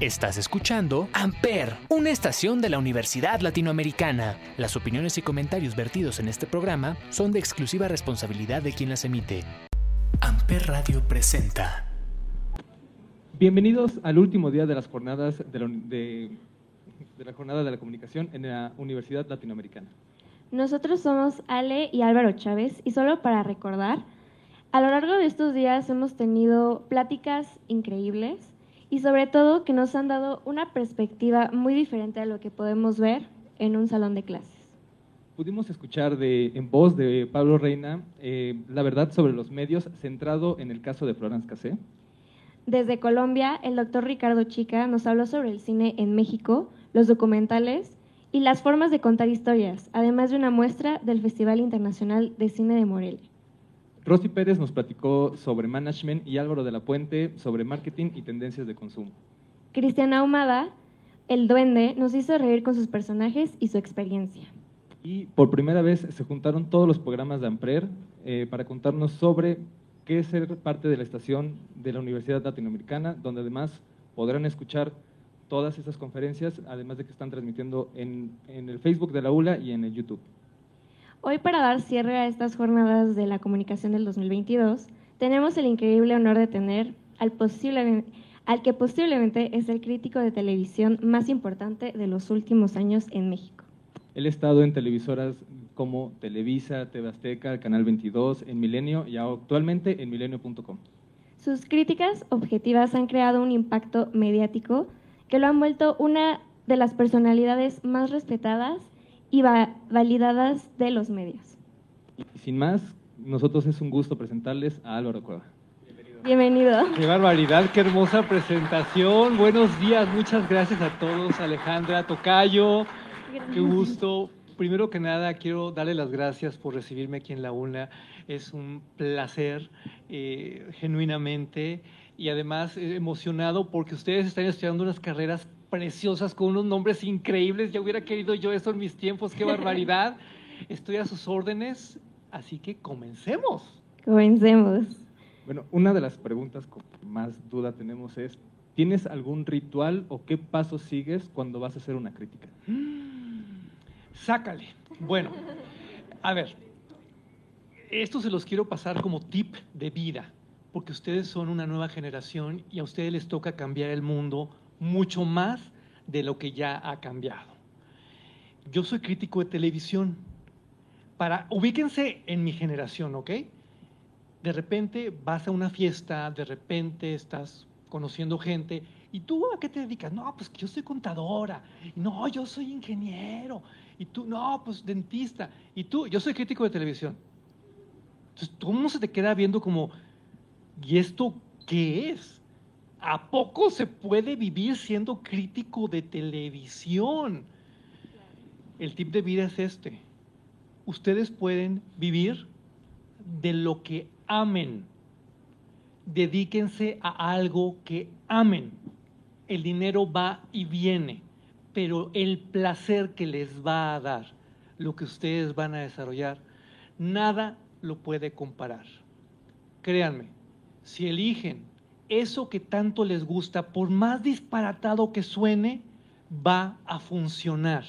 Estás escuchando Amper, una estación de la Universidad Latinoamericana. Las opiniones y comentarios vertidos en este programa son de exclusiva responsabilidad de quien las emite. Amper Radio presenta. Bienvenidos al último día de las jornadas de la, de- de la jornada de la comunicación en la Universidad Latinoamericana. Nosotros somos Ale y Álvaro Chávez y solo para recordar, a lo largo de estos días hemos tenido pláticas increíbles y sobre todo que nos han dado una perspectiva muy diferente a lo que podemos ver en un salón de clases. Pudimos escuchar de, en voz de Pablo Reina eh, la verdad sobre los medios centrado en el caso de Florence Cassé. Desde Colombia, el doctor Ricardo Chica nos habló sobre el cine en México, los documentales y las formas de contar historias, además de una muestra del Festival Internacional de Cine de Morelia. Rosy Pérez nos platicó sobre management y Álvaro de la Puente sobre marketing y tendencias de consumo. Cristian Ahumada, el duende, nos hizo reír con sus personajes y su experiencia. Y por primera vez se juntaron todos los programas de Amprer eh, para contarnos sobre qué es ser parte de la estación de la Universidad Latinoamericana, donde además podrán escuchar todas esas conferencias, además de que están transmitiendo en, en el Facebook de la ULA y en el YouTube. Hoy para dar cierre a estas jornadas de la comunicación del 2022, tenemos el increíble honor de tener al, posible- al que posiblemente es el crítico de televisión más importante de los últimos años en México. Él ha estado en televisoras como Televisa, TV Azteca, Canal 22, en Milenio y actualmente en milenio.com. Sus críticas objetivas han creado un impacto mediático que lo han vuelto una de las personalidades más respetadas y va- validadas de los medios. Sin más, nosotros es un gusto presentarles a Álvaro Cueva. Bienvenido. Qué barbaridad, qué hermosa presentación. Buenos días, muchas gracias a todos, Alejandra, Tocayo, qué gusto. Primero que nada, quiero darle las gracias por recibirme aquí en la UNA. Es un placer, eh, genuinamente, y además eh, emocionado porque ustedes están estudiando unas carreras preciosas con unos nombres increíbles. Ya hubiera querido yo eso en mis tiempos, qué barbaridad. Estoy a sus órdenes, así que comencemos. Comencemos. Bueno, una de las preguntas con más duda tenemos es, ¿tienes algún ritual o qué pasos sigues cuando vas a hacer una crítica? Sácale. Bueno, a ver, esto se los quiero pasar como tip de vida, porque ustedes son una nueva generación y a ustedes les toca cambiar el mundo mucho más de lo que ya ha cambiado. Yo soy crítico de televisión. Para, ubíquense en mi generación, ¿ok? De repente vas a una fiesta, de repente estás conociendo gente y tú a qué te dedicas? No, pues que yo soy contadora. No, yo soy ingeniero. Y tú, no, pues dentista. Y tú, yo soy crítico de televisión. Entonces, todo el mundo se te queda viendo como, ¿y esto qué es? ¿A poco se puede vivir siendo crítico de televisión? El tip de vida es este. Ustedes pueden vivir de lo que amen. Dedíquense a algo que amen. El dinero va y viene, pero el placer que les va a dar, lo que ustedes van a desarrollar, nada lo puede comparar. Créanme, si eligen eso que tanto les gusta, por más disparatado que suene, va a funcionar.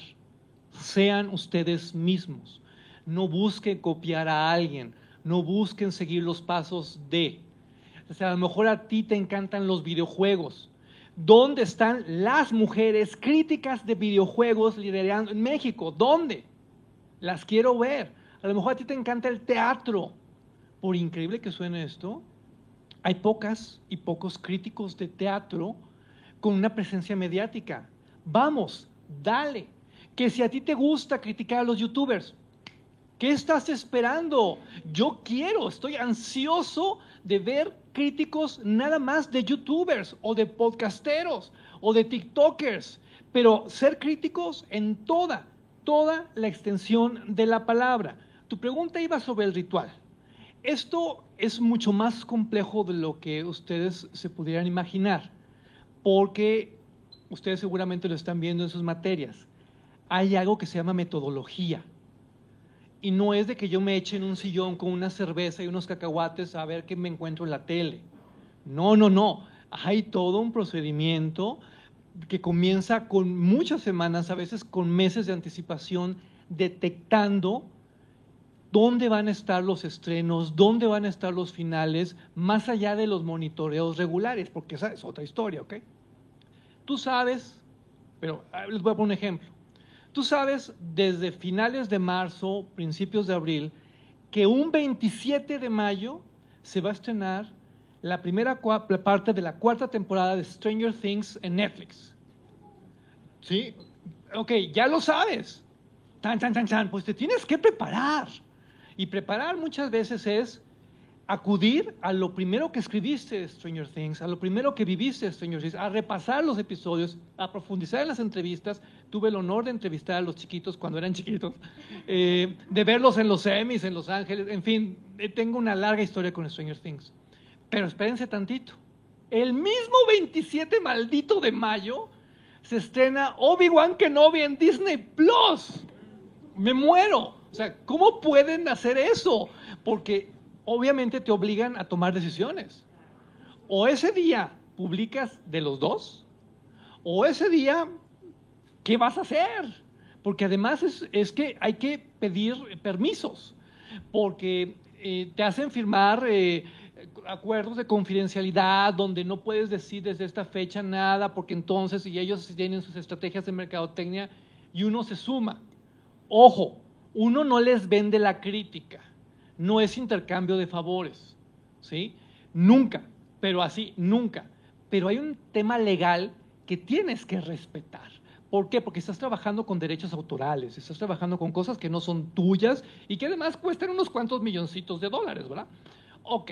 Sean ustedes mismos. No busquen copiar a alguien. No busquen seguir los pasos de. O sea, a lo mejor a ti te encantan los videojuegos. ¿Dónde están las mujeres críticas de videojuegos liderando en México? ¿Dónde? Las quiero ver. A lo mejor a ti te encanta el teatro. Por increíble que suene esto, hay pocas y pocos críticos de teatro con una presencia mediática. Vamos, dale. Que si a ti te gusta criticar a los youtubers, ¿qué estás esperando? Yo quiero, estoy ansioso de ver críticos nada más de youtubers o de podcasteros o de tiktokers, pero ser críticos en toda, toda la extensión de la palabra. Tu pregunta iba sobre el ritual. Esto es mucho más complejo de lo que ustedes se pudieran imaginar, porque ustedes seguramente lo están viendo en sus materias. Hay algo que se llama metodología. Y no es de que yo me eche en un sillón con una cerveza y unos cacahuates a ver qué me encuentro en la tele. No, no, no. Hay todo un procedimiento que comienza con muchas semanas, a veces con meses de anticipación, detectando dónde van a estar los estrenos, dónde van a estar los finales, más allá de los monitoreos regulares, porque esa es otra historia, ¿ok? Tú sabes, pero les voy a poner un ejemplo. Tú sabes desde finales de marzo, principios de abril, que un 27 de mayo se va a estrenar la primera parte de la cuarta temporada de Stranger Things en Netflix. ¿Sí? Ok, ya lo sabes. Tan, tan, tan, tan. Pues te tienes que preparar. Y preparar muchas veces es acudir a lo primero que escribiste Stranger Things, a lo primero que viviste Stranger Things, a repasar los episodios, a profundizar en las entrevistas. Tuve el honor de entrevistar a los chiquitos cuando eran chiquitos, eh, de verlos en los Emmys, en Los Ángeles, en fin, eh, tengo una larga historia con Stranger Things. Pero espérense tantito. El mismo 27 maldito de mayo se estrena Obi-Wan Kenobi en Disney Plus. Me muero. O sea, ¿cómo pueden hacer eso? Porque obviamente te obligan a tomar decisiones. O ese día publicas de los dos, o ese día, ¿qué vas a hacer? Porque además es, que hay que pedir permisos, porque eh, te hacen firmar eh, acuerdos de confidencialidad donde no puedes decir desde esta fecha nada, porque entonces, y ellos tienen sus estrategias de mercadotecnia, y uno se suma. Ojo, uno no les vende la crítica no es intercambio de favores, ¿sí? Nunca, pero así, nunca. Pero hay un tema legal que tienes que respetar. ¿Por qué? Porque estás trabajando con derechos autorales, estás trabajando con cosas que no son tuyas y que además cuestan unos cuantos milloncitos de dólares, ¿verdad? Ok.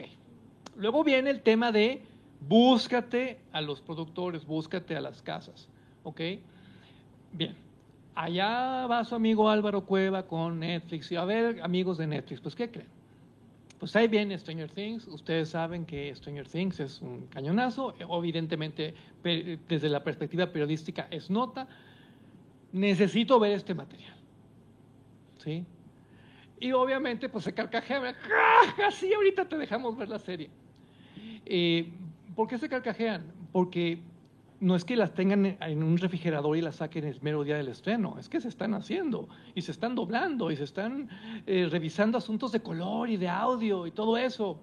Luego viene el tema de búscate a los productores, búscate a las casas, ¿ok? Bien, allá va su amigo Álvaro Cueva con Netflix y a ver, amigos de Netflix, pues ¿qué creen? Pues ahí viene Stranger Things. Ustedes saben que Stranger Things es un cañonazo. Evidentemente, desde la perspectiva periodística es nota. Necesito ver este material. ¿Sí? Y obviamente, pues se carcajea. Así ahorita te dejamos ver la serie. Eh, ¿Por qué se carcajean? Porque no es que las tengan en un refrigerador y las saquen el mero día del estreno, es que se están haciendo y se están doblando y se están eh, revisando asuntos de color y de audio y todo eso.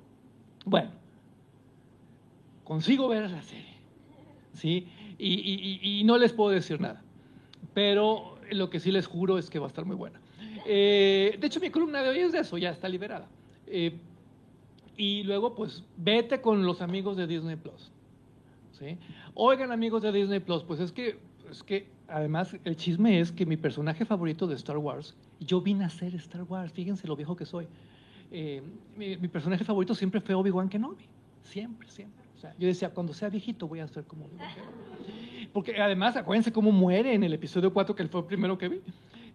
Bueno, consigo ver la serie, ¿sí? Y, no les puedo decir nada, pero lo que sí les juro es que va a estar muy buena. Eh, de hecho, mi columna de hoy es de eso, ya está liberada. Eh, y luego, pues, vete con los amigos de Disney Plus. Oigan amigos de Disney Plus, pues es que, es que además el chisme es que mi personaje favorito de Star Wars, yo vine a ser Star Wars, fíjense lo viejo que soy. Eh, mi, personaje favorito siempre fue Obi-Wan Kenobi, siempre, siempre. O sea, yo decía, cuando sea viejito voy a ser como Obi-Wan. Porque además, acuérdense cómo muere en el episodio 4, que fue el primero que vi.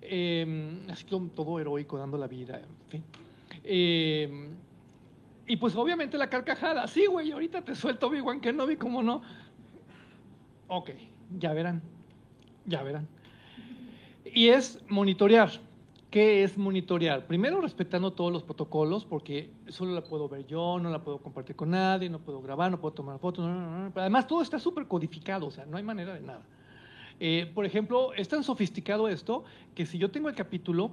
Eh, así todo heroico, dando la vida, en fin. Eh, y pues obviamente la carcajada, sí, güey, ahorita te suelto Obi-Wan Kenobi, ¿cómo no? Ok, ya verán, ya verán. Y es monitorear. ¿Qué es monitorear? Primero respetando todos los protocolos, porque solo la puedo ver yo, no la puedo compartir con nadie, no puedo grabar, no puedo tomar fotos. Además, todo está súper codificado, o sea, no hay manera de nada. Eh, por ejemplo, es tan sofisticado esto que si yo tengo el capítulo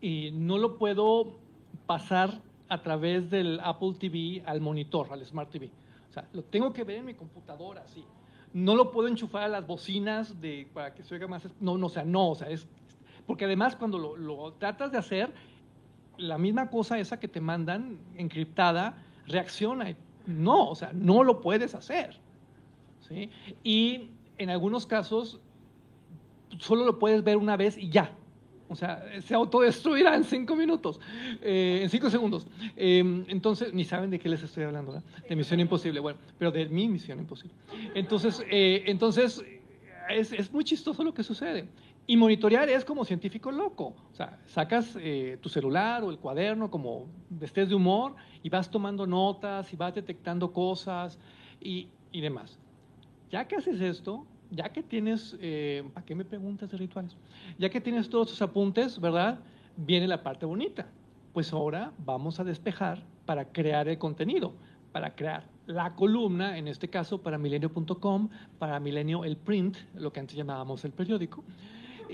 y no lo puedo pasar a través del Apple TV al monitor, al Smart TV. O sea, lo tengo que ver en mi computadora, sí. No lo puedo enchufar a las bocinas de, para que se oiga más. No, no, o sea, no, o sea, es. Porque además, cuando lo, tratas de hacer, la misma cosa esa que te mandan encriptada reacciona. No, o sea, no lo puedes hacer. ¿sí? Y en algunos casos, solo lo puedes ver una vez y ya. O sea, se autodestruirá en cinco minutos, eh, en cinco segundos. Em, entonces, ni saben de qué les estoy hablando, ¿verdad? De Misión Imposible, bueno, pero de mi Misión Imposible. Entonces, eh, entonces es, es, muy chistoso lo que sucede. Y monitorear es como científico loco. O sea, sacas eh, tu celular o el cuaderno como estés de humor y vas tomando notas y vas detectando cosas y, y demás. Ya que haces esto, ya que tienes, eh, ¿para qué me preguntas de rituales? Ya que tienes todos tus apuntes, ¿verdad? Viene la parte bonita. Pues ahora vamos a despejar para crear el contenido, para crear la columna, en este caso para milenio.com, para Milenio el print, lo que antes llamábamos el periódico,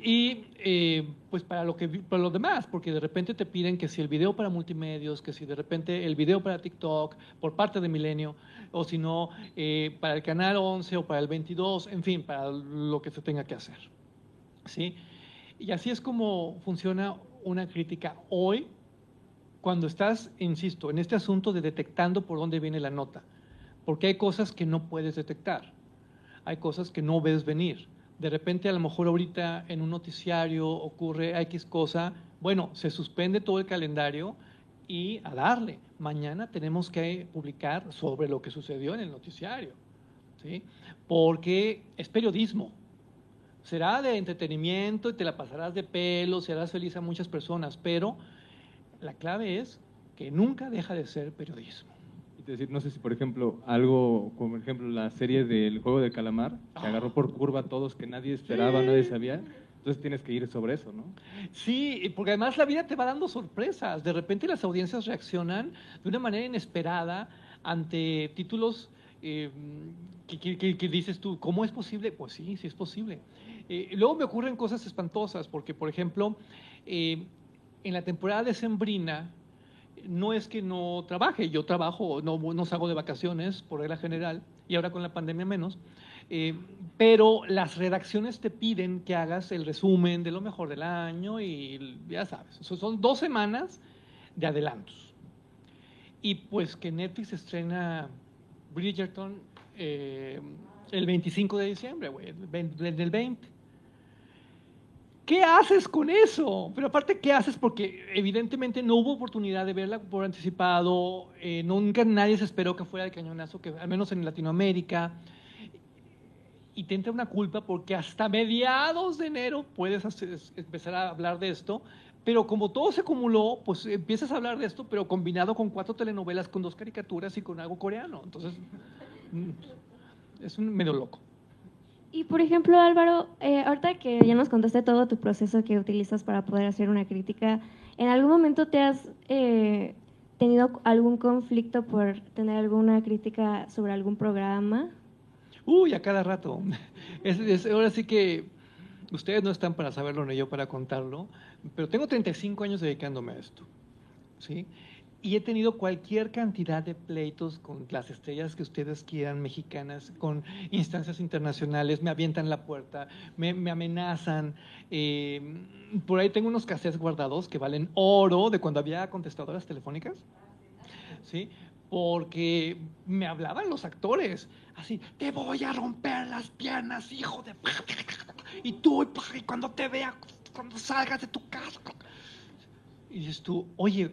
y eh, pues para lo, que, para lo demás, porque de repente te piden que si el video para multimedios, que si de repente el video para TikTok por parte de Milenio, o si no, eh, para el canal 11 o para el 22, en fin, para lo que se tenga que hacer. ¿Sí? Y así es como funciona una crítica hoy, cuando estás, insisto, en este asunto de detectando por dónde viene la nota, porque hay cosas que no puedes detectar, hay cosas que no ves venir de repente a lo mejor ahorita en un noticiario ocurre X cosa, bueno, se suspende todo el calendario y a darle. Mañana tenemos que publicar sobre lo que sucedió en el noticiario, ¿sí? Porque es periodismo. Será de entretenimiento y te la pasarás de pelo, serás feliz a muchas personas, pero la clave es que nunca deja de ser periodismo decir, no sé si por ejemplo algo como ejemplo la serie del juego de calamar, que ah. agarró por curva a todos que nadie esperaba, nadie sabía. Entonces tienes que ir sobre eso, ¿no? Sí, porque además la vida te va dando sorpresas. De repente las audiencias reaccionan de una manera inesperada ante títulos eh, que, dices tú, ¿cómo es posible? Pues sí, sí es posible. Eh, luego me ocurren cosas espantosas, porque por ejemplo, eh, en la temporada de Sembrina, no es que no trabaje, yo trabajo, no, no salgo de vacaciones por regla general y ahora con la pandemia menos, eh, pero las redacciones te piden que hagas el resumen de lo mejor del año y ya sabes, son dos semanas de adelantos. Y pues que Netflix estrena Bridgerton eh, el 25 de diciembre, güey, del 20. ¿Qué haces con eso? Pero aparte, ¿qué haces? Porque evidentemente no hubo oportunidad de verla por anticipado, eh, nunca nadie se esperó que fuera de cañonazo, que al menos en Latinoamérica. Y te entra una culpa porque hasta mediados de enero puedes empezar a hablar de esto, pero como todo se acumuló, pues empiezas a hablar de esto, pero combinado con cuatro telenovelas, con dos caricaturas y con algo coreano. Entonces, mm, es un medio loco. Y por ejemplo, Álvaro, eh, ahorita que ya nos contaste todo tu proceso que utilizas para poder hacer una crítica, ¿en algún momento te has eh, tenido algún conflicto por tener alguna crítica sobre algún programa? Uy, a cada rato. ahora sí que ustedes no están para saberlo ni yo para contarlo, pero tengo 35 años dedicándome a esto. ¿sí? Y he tenido cualquier cantidad de pleitos con las estrellas que ustedes quieran, mexicanas, con instancias internacionales, me avientan la puerta, me, amenazan. Eh, por ahí tengo unos cassettes guardados que valen oro de cuando había contestadoras telefónicas, ¿sí? Porque me hablaban los actores, así, te voy a romper las piernas, hijo de... Y tú, y cuando te vea, cuando salgas de tu casa. Y dices tú, oye,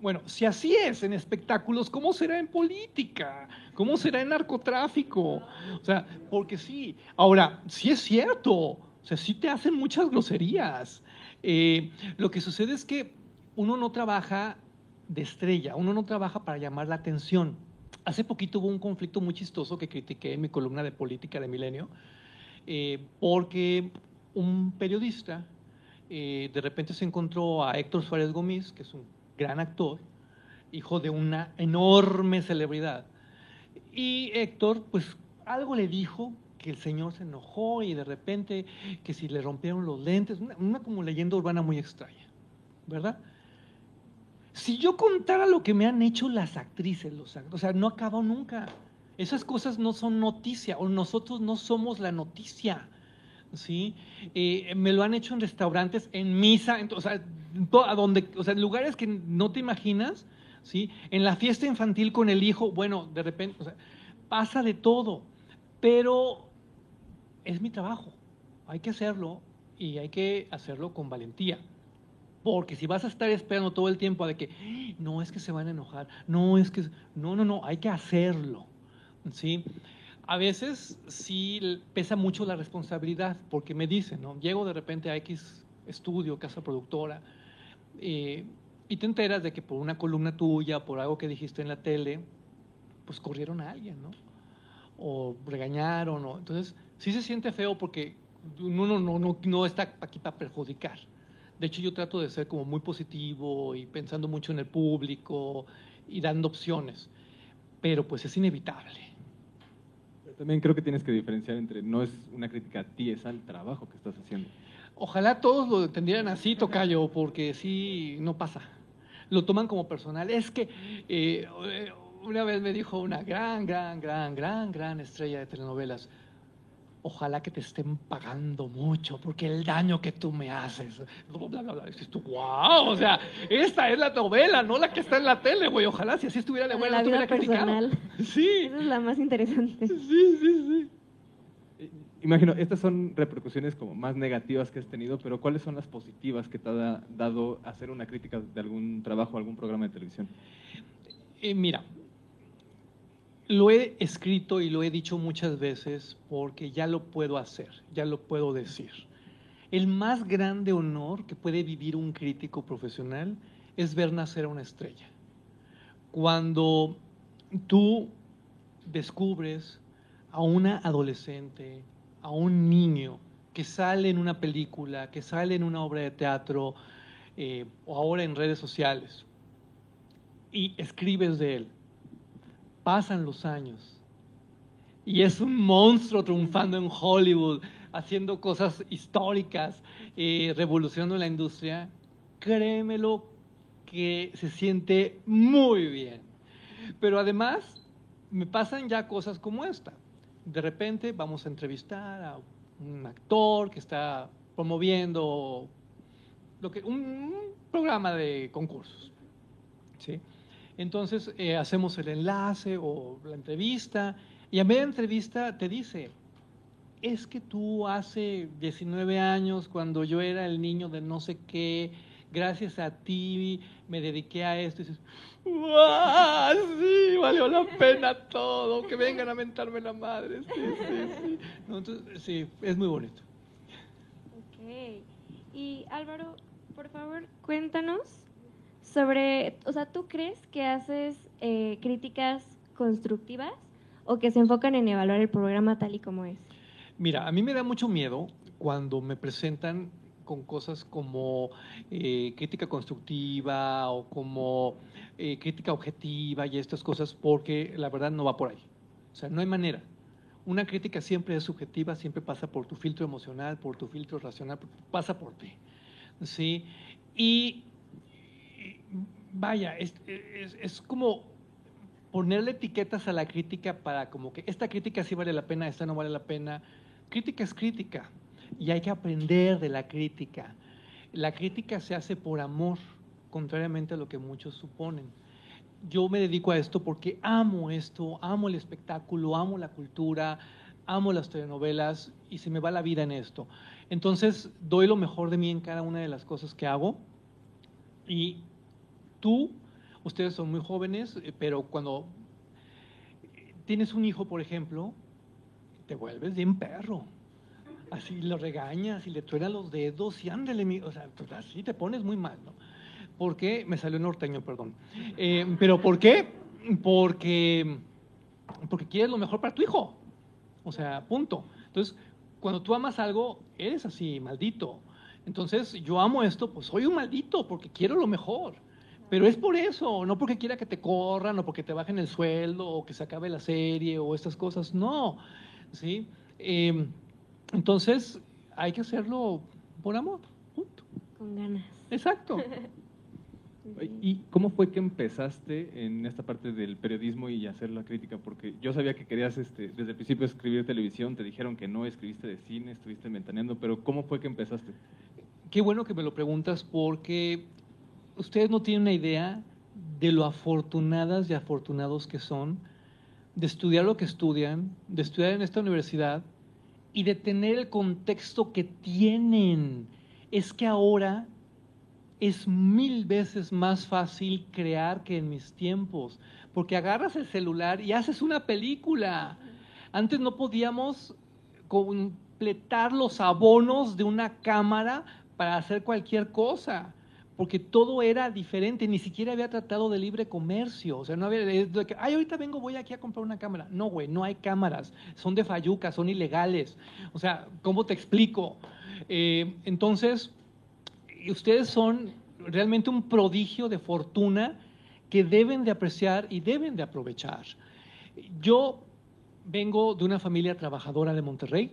bueno, si así es en espectáculos, ¿cómo será en política? ¿Cómo será en narcotráfico? O sea, porque sí. Ahora, sí es cierto, o sea, sí te hacen muchas groserías. Eh, lo que sucede es que uno no trabaja de estrella, uno no trabaja para llamar la atención. Hace poquito hubo un conflicto muy chistoso que critiqué en mi columna de política de Milenio, eh, porque un periodista eh, de repente se encontró a Héctor Suárez Gómez, que es un gran actor, hijo de una enorme celebridad. Y Héctor, pues algo le dijo que el señor se enojó y de repente que si le rompieron los lentes, una, como leyenda urbana muy extraña, ¿verdad? Si yo contara lo que me han hecho las actrices, los o sea, no acabo nunca. Esas cosas no son noticia, o nosotros no somos la noticia. ¿sí? Eh, me lo han hecho en restaurantes, en misa, en, o sea, a donde, o sea, lugares que no te imaginas, ¿sí? En la fiesta infantil con el hijo, bueno, de repente, pasa de todo, pero es mi trabajo, hay que hacerlo y hay que hacerlo con valentía. Porque si vas a estar esperando todo el tiempo de que no es que se van a enojar, no es que no, no, no, hay que hacerlo. ¿Sí? a veces sí pesa mucho la responsabilidad, porque me dicen, ¿no? Llego de repente a X estudio, casa productora, eh, y te enteras de que por una columna tuya, por algo que dijiste en la tele, pues corrieron a alguien, ¿no? O regañaron, ¿no? Entonces, sí se siente feo porque uno no, no, no está aquí para perjudicar. De hecho, yo trato de ser como muy positivo y pensando mucho en el público y dando opciones pero pues es inevitable. también creo que tienes que diferenciar entre no es una crítica a ti, es al trabajo que estás haciendo. Ojalá todos lo entendieran así, Tocayo, porque sí, no pasa. Lo toman como personal. Es que eh, una vez me dijo una gran, gran, gran, gran, gran estrella de telenovelas, ojalá que te estén pagando mucho, porque el daño que tú me haces, bla, bla, bla, Dices tú, wow, o sea, esta es la novela, no la que está en la tele, güey, ojalá si así estuviera de buena, la vida criticado. personal. Sí, Esa es la más interesante. sí, sí, sí. Imagino, estas son repercusiones como más negativas que has tenido, pero ¿cuáles son las positivas que te ha da- dado hacer una crítica de algún trabajo, algún programa de televisión? Eh, mira, lo he escrito y lo he dicho muchas veces porque ya lo puedo hacer, ya lo puedo decir. El más grande honor que puede vivir un crítico profesional es ver nacer a una estrella. Cuando tú descubres a una adolescente, a un niño que sale en una película, que sale en una obra de teatro eh, o ahora en redes sociales, y escribes de él. Pasan los años y es un monstruo triunfando en Hollywood, haciendo cosas históricas, eh, revolucionando la industria. Créemelo que se siente muy bien. Pero además me pasan ya cosas como esta. De repente vamos a entrevistar a un actor que está promoviendo lo que, un programa de concursos. ¿sí? Entonces eh, hacemos el enlace o la entrevista y a media entrevista te dice, es que tú hace 19 años, cuando yo era el niño de no sé qué, gracias a ti me dediqué a esto. Y dices, ¡Ah, sí, valió la pena todo, que vengan a mentarme la madre. Sí, sí, sí. No, entonces, sí, es muy bonito. Ok. Y Álvaro, por favor, cuéntanos sobre, o sea, ¿tú crees que haces eh, críticas constructivas o que se enfocan en evaluar el programa tal y como es? Mira, a mí me da mucho miedo cuando me presentan con cosas como eh, crítica constructiva o como eh, crítica objetiva y estas cosas, porque la verdad no va por ahí. O sea, no hay manera. Una crítica siempre es subjetiva, siempre pasa por tu filtro emocional, por tu filtro racional, pasa por ti. ¿sí? Y vaya, es, es- es como ponerle etiquetas a la crítica para como que esta crítica sí vale la pena, esta no vale la pena. Crítica es crítica y hay que aprender de la crítica. La crítica se hace por amor, contrariamente a lo que muchos suponen. Yo me dedico a esto porque amo esto, amo el espectáculo, amo la cultura, amo las telenovelas y se me va la vida en esto. Entonces doy lo mejor de mí en cada una de las cosas que hago y tú, ustedes son muy jóvenes, eh, pero cuando tienes un hijo, por ejemplo, te vuelves bien perro. Así lo regañas y le truenas los dedos y ándale, mi- o sea, pues así te pones muy mal, ¿no? ¿Por qué? Me salió norteño, perdón. Eh, ¿Pero por qué? Porque, porque quieres lo mejor para tu hijo. O sea, punto. Entonces, cuando tú amas algo, eres así, maldito. Entonces, yo amo esto, pues soy un maldito porque quiero lo mejor. Pero es por eso, no porque quiera que te corran o porque te bajen el sueldo o que se acabe la serie o estas cosas. No, ¿sí? Eh, entonces, hay que hacerlo por amor. Punto. Con ganas. Exacto. ¿Y cómo fue que empezaste en esta parte del periodismo y hacer la crítica? Porque yo sabía que querías este, desde el principio escribir televisión, te dijeron que no, escribiste de cine, estuviste ventaneando, pero ¿cómo fue que empezaste? Qué bueno que me lo preguntas porque ustedes no tienen una idea de lo afortunadas y afortunados que son de estudiar lo que estudian, de estudiar en esta universidad y de tener el contexto que tienen. Es que ahora es mil veces más fácil crear que en mis tiempos, porque agarras el celular y haces una película. Antes no podíamos completar los abonos de una cámara para hacer cualquier cosa, porque todo era diferente, ni siquiera había tratado de libre comercio, o sea, no había, que, ay, ahorita vengo, voy aquí a comprar una cámara. No, güey, no hay cámaras, son de fayuca, son ilegales. O sea, ¿cómo te explico? Eh, entonces, ustedes son realmente un prodigio de fortuna que deben de apreciar y deben de aprovechar. Yo vengo de una familia trabajadora de Monterrey.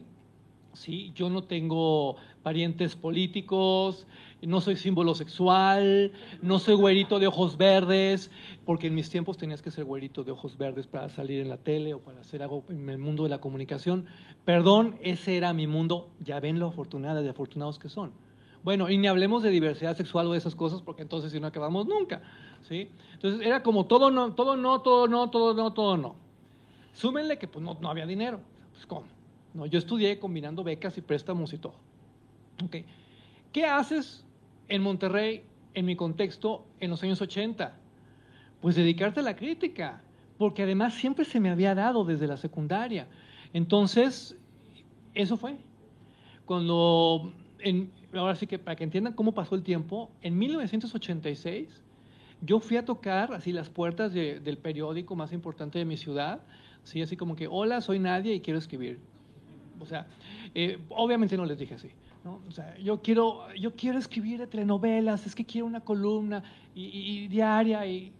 Sí, yo no tengo parientes políticos, no soy símbolo sexual, no soy güerito de ojos verdes, porque en mis tiempos tenías que ser güerito de ojos verdes para salir en la tele o para hacer algo en el mundo de la comunicación. Perdón, ese era mi mundo. Ya ven lo afortunados y afortunados que son. Bueno, y ni hablemos de diversidad sexual o de esas cosas, porque entonces si no acabamos nunca. ¿sí? Entonces era como todo no, todo no, todo no, todo no, todo no. Súmenle que pues no, no había dinero. Pues ¿cómo? No, yo estudié combinando becas y préstamos y todo. Okay. ¿Qué haces en Monterrey, en mi contexto, en los años 80? Pues dedicarte a la crítica, porque además siempre se me había dado desde la secundaria. Entonces, eso fue. Cuando, en, ahora sí que para que entiendan cómo pasó el tiempo, en 1986 yo fui a tocar así las puertas de, del periódico más importante de mi ciudad, ¿sí? así como que, hola, soy Nadia y quiero escribir. O sea, eh, obviamente no les dije así. ¿No? O sea, yo quiero, yo quiero escribir de telenovelas, es que quiero una columna y, y, diaria y...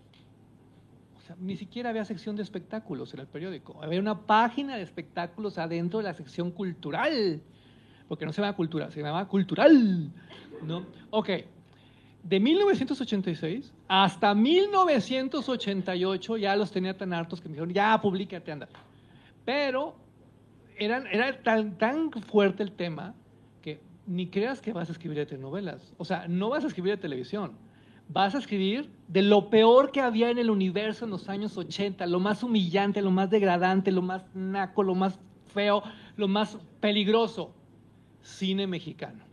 Ni siquiera había sección de espectáculos en el periódico. Había una página de espectáculos adentro de la sección cultural. Porque no se llama cultura, se llama cultural. ¿no? Ok, de 1986 hasta 1988 ya los tenía tan hartos que me dijeron, ya, publícate, anda. Pero era tan, tan fuerte el tema ni creas que vas a escribir de telenovelas. O sea, no vas a escribir de televisión. Vas a escribir de lo peor que había en el universo en los años 80, lo más humillante, lo más degradante, lo más naco, lo más feo, lo más peligroso. Cine mexicano.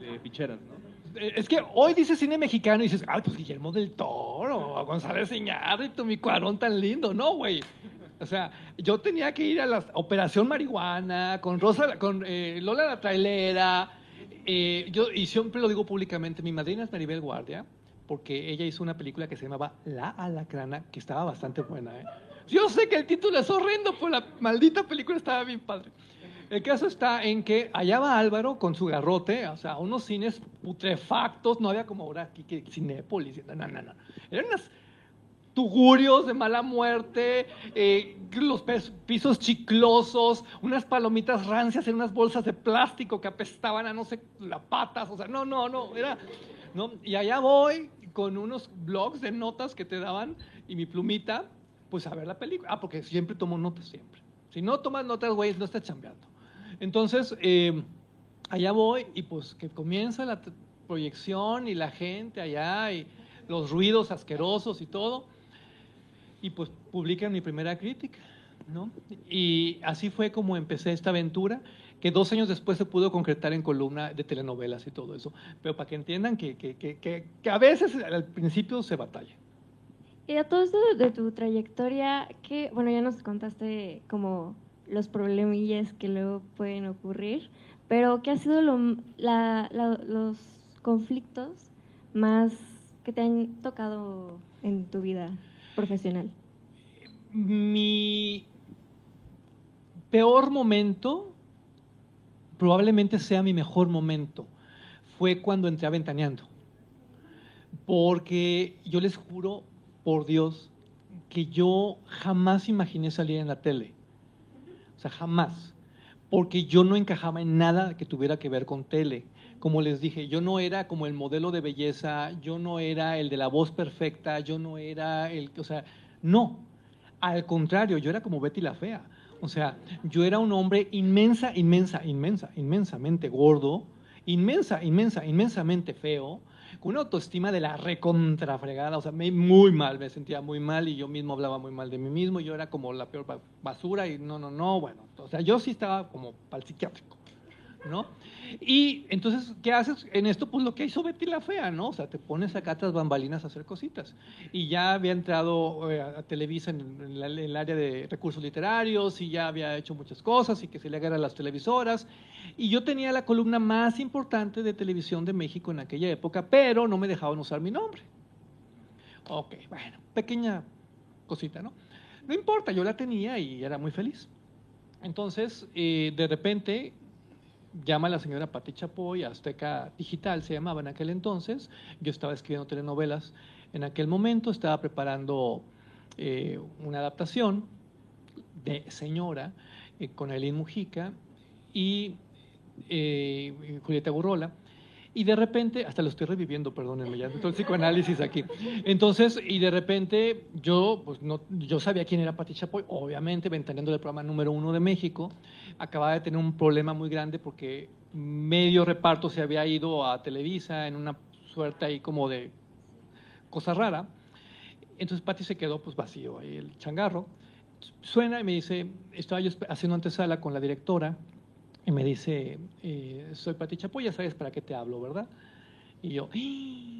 De ficheras, ¿no? es que hoy dices cine mexicano y dices, ay, pues Guillermo del Toro, González Iñárritu, mi cuarón tan lindo. No, güey. O sea, yo tenía que ir a la Operación Marihuana, con Rosa, con eh, Lola la Trailera. Eh, yo, y siempre lo digo públicamente, mi madrina es Maribel Guardia, porque ella hizo una película que se llamaba La Alacrana, que estaba bastante buena. ¿eh? Yo sé que el título es horrendo, pero la maldita película estaba bien padre. El caso está en que allá va Álvaro con su garrote, o sea, unos cines putrefactos, no había como ahora aquí que Cinépolis, no, no, no. Eran unos tugurios de mala muerte, eh, los pisos chiclosos, unas palomitas rancias en unas bolsas de plástico que apestaban a no sé, las patas, o sea, no, no, no, era, ¿no? Y allá voy con unos blogs de notas que te daban y mi plumita, pues a ver la película. Ah, porque siempre tomo notas, siempre. Si no tomas notas, güey, no estás chambeando. Entonces, eh, allá voy y pues que comienza la proyección y la gente allá y los ruidos asquerosos y todo. Y pues publican mi primera crítica, ¿no? Y así fue como empecé esta aventura, que dos años después se pudo concretar en columna de telenovelas y todo eso. Pero para que entiendan que, que, que, que a veces al principio se batalla. Y a todo esto de tu trayectoria, que, bueno, ya nos contaste como los problemillas que luego pueden ocurrir, pero ¿qué ha sido lo, la, los conflictos más que te han tocado en tu vida profesional? Mi peor momento probablemente sea mi mejor momento. Fue cuando entré a Ventaneando. Porque yo les juro, por Dios, que yo jamás imaginé salir en la tele sea, jamás. Porque yo no encajaba en nada que tuviera que ver con tele. Como les dije, yo no era como el modelo de belleza, yo no era el de la voz perfecta, yo no era el, o sea, no. Al contrario, yo era como Betty la Fea. O sea, yo era un hombre inmensa, inmensa, inmensa, inmensamente gordo, inmensa, inmensa, inmensamente feo, con una autoestima de la recontrafregada, o sea, me, muy mal, me sentía muy mal y yo mismo hablaba muy mal de mí mismo, yo era como la peor basura y no, no, no, bueno, o sea, yo sí estaba como para el psiquiátrico, ¿no? Y entonces, ¿qué haces en esto? Pues lo que hizo Betty la Fea, ¿no? O sea, te pones acá tras bambalinas a hacer cositas. Y ya había entrado eh, a Televisa en, el área de recursos literarios y ya había hecho muchas cosas y que se le agarran las televisoras. Y yo tenía la columna más importante de televisión de México en aquella época, pero no me dejaban usar mi nombre. Ok, bueno, pequeña cosita, ¿no? No importa, yo la tenía y era muy feliz. Entonces, eh, de repente, llama a la señora Pati Chapoy, Azteca Digital se llamaba en aquel entonces. Yo estaba escribiendo telenovelas en aquel momento, estaba preparando eh, una adaptación de Señora eh, con Aileen Mujica y eh, Julieta Burrola. Y de repente, hasta lo estoy reviviendo, perdónenme, ya todo el psicoanálisis aquí. Entonces, y de repente yo, pues no, yo sabía quién era Pati Chapoy, obviamente, ventaneando el programa número uno de México. Acababa de tener un problema muy grande porque medio reparto se había ido a Televisa en una suerte ahí como de cosa rara. Entonces Pati se quedó pues vacío ahí el changarro. Suena y me dice, estaba yo haciendo antesala con la directora y me dice, eh, soy Pati Chapoy, ya sabes para qué te hablo, ¿verdad? Y yo, ¡Ah!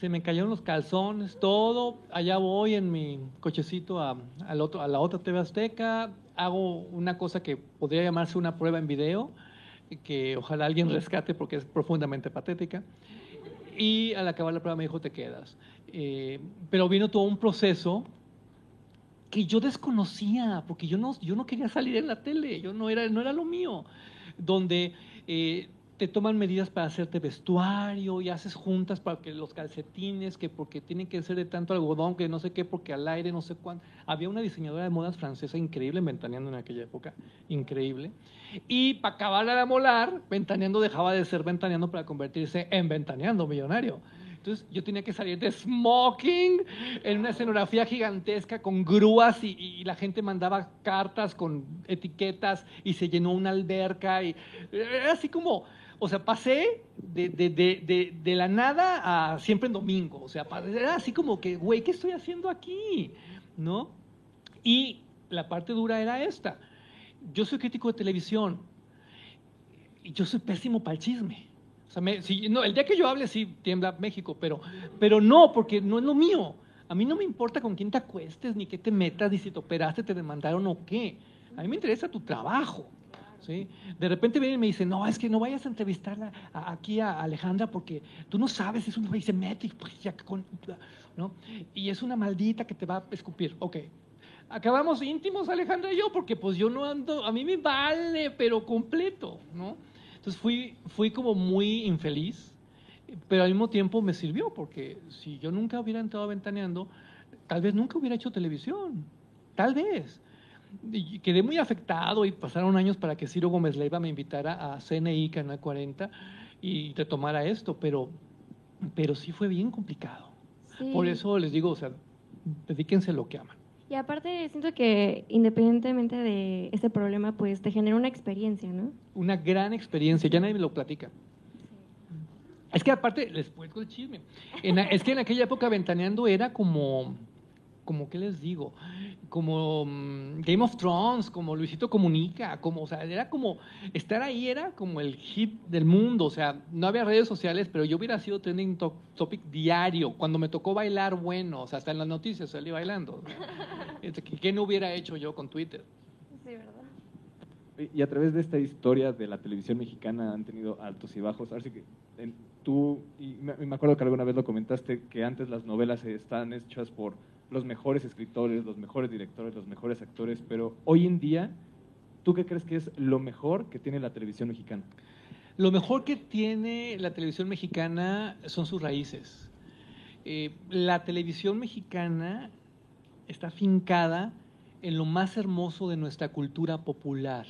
se me cayeron los calzones, todo. Allá voy en mi cochecito a, al otro, a la otra TV Azteca, hago una cosa que podría llamarse una prueba en video, que ojalá alguien rescate porque es profundamente patética. Y al acabar la prueba me dijo, te quedas. Eh, pero vino todo un proceso que yo desconocía, porque yo no, yo no quería salir en la tele, yo no era, no era lo mío, donde eh, te toman medidas para hacerte vestuario y haces juntas para que los calcetines, que porque tienen que ser de tanto algodón, que no sé qué, porque al aire, no sé cuánto. Había una diseñadora de modas francesa increíble ventaneando en aquella época, increíble. Y para acabar de molar, ventaneando dejaba de ser ventaneando para convertirse en ventaneando millonario. Entonces yo tenía que salir de smoking en una escenografía gigantesca con grúas y, la gente mandaba cartas con etiquetas y se llenó una alberca y era así como, o sea, pasé de, de, de, de, la nada a siempre en domingo, o sea, era así como que, güey, ¿qué estoy haciendo aquí? ¿No? Y la parte dura era esta. Yo soy crítico de televisión y yo soy pésimo para el chisme. O sea, no, el día que yo hable sí tiembla México, pero, pero no, porque no es lo mío. A mí no me importa con quién te acuestes, ni qué te metas, ni si te operaste, te demandaron o qué. A mí me interesa tu trabajo. ¿Sí? De repente vienen y me dicen, no, es que no vayas a entrevistarla aquí a Alejandra porque tú no sabes, es una pues, ¿no? y es una maldita que te va a escupir. Ok, acabamos íntimos Alejandra y yo porque pues yo no ando, a mí me vale, pero completo, ¿no? Entonces fui, fui como muy infeliz, pero al mismo tiempo me sirvió, porque si yo nunca hubiera entrado ventaneando, tal vez nunca hubiera hecho televisión, tal vez. Y quedé muy afectado y pasaron años para que Ciro Gómez Leiva me invitara a CNI Canal 40 y retomara esto, pero, pero sí fue bien complicado. Por eso les digo, o sea, dedíquense a lo que aman. Y aparte siento que independientemente de ese problema, pues te genera una experiencia, ¿no? Una gran experiencia, ya nadie me lo platica. Es que aparte, les cuento el chisme. es que en aquella época Ventaneando era como, como, ¿qué les digo? Como mm, Game of Thrones, como Luisito Comunica, como, o sea, era como, estar ahí era como el hit del mundo, o sea, no había redes sociales, pero yo hubiera sido trending topic diario, cuando me tocó bailar, bueno, o sea, hasta en las noticias salí bailando. Este, ¿Qué no hubiera hecho yo con Twitter? Sí, ¿verdad? Y a través de esta historia de la televisión mexicana han tenido altos y bajos. Así que tú, y me acuerdo que alguna vez lo comentaste, que antes las novelas están hechas por los mejores escritores, los mejores directores, los mejores actores, pero hoy en día, ¿tú qué crees que es lo mejor que tiene la televisión mexicana? Lo mejor que tiene la televisión mexicana son sus raíces. Eh, la televisión mexicana está fincada en lo más hermoso de nuestra cultura popular.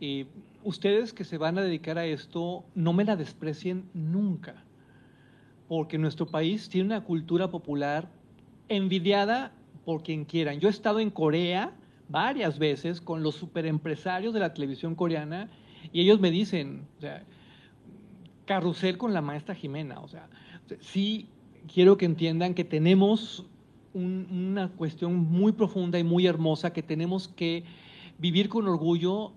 Eh, ustedes que se van a dedicar a esto, no me la desprecien nunca, porque nuestro país tiene una cultura popular envidiada por quien quieran. Yo he estado en Corea varias veces con los superempresarios de la televisión coreana y ellos me dicen, o sea, carrusel con la maestra Jimena, o sea, sí quiero que entiendan que tenemos una cuestión muy profunda y muy hermosa que tenemos que vivir con orgullo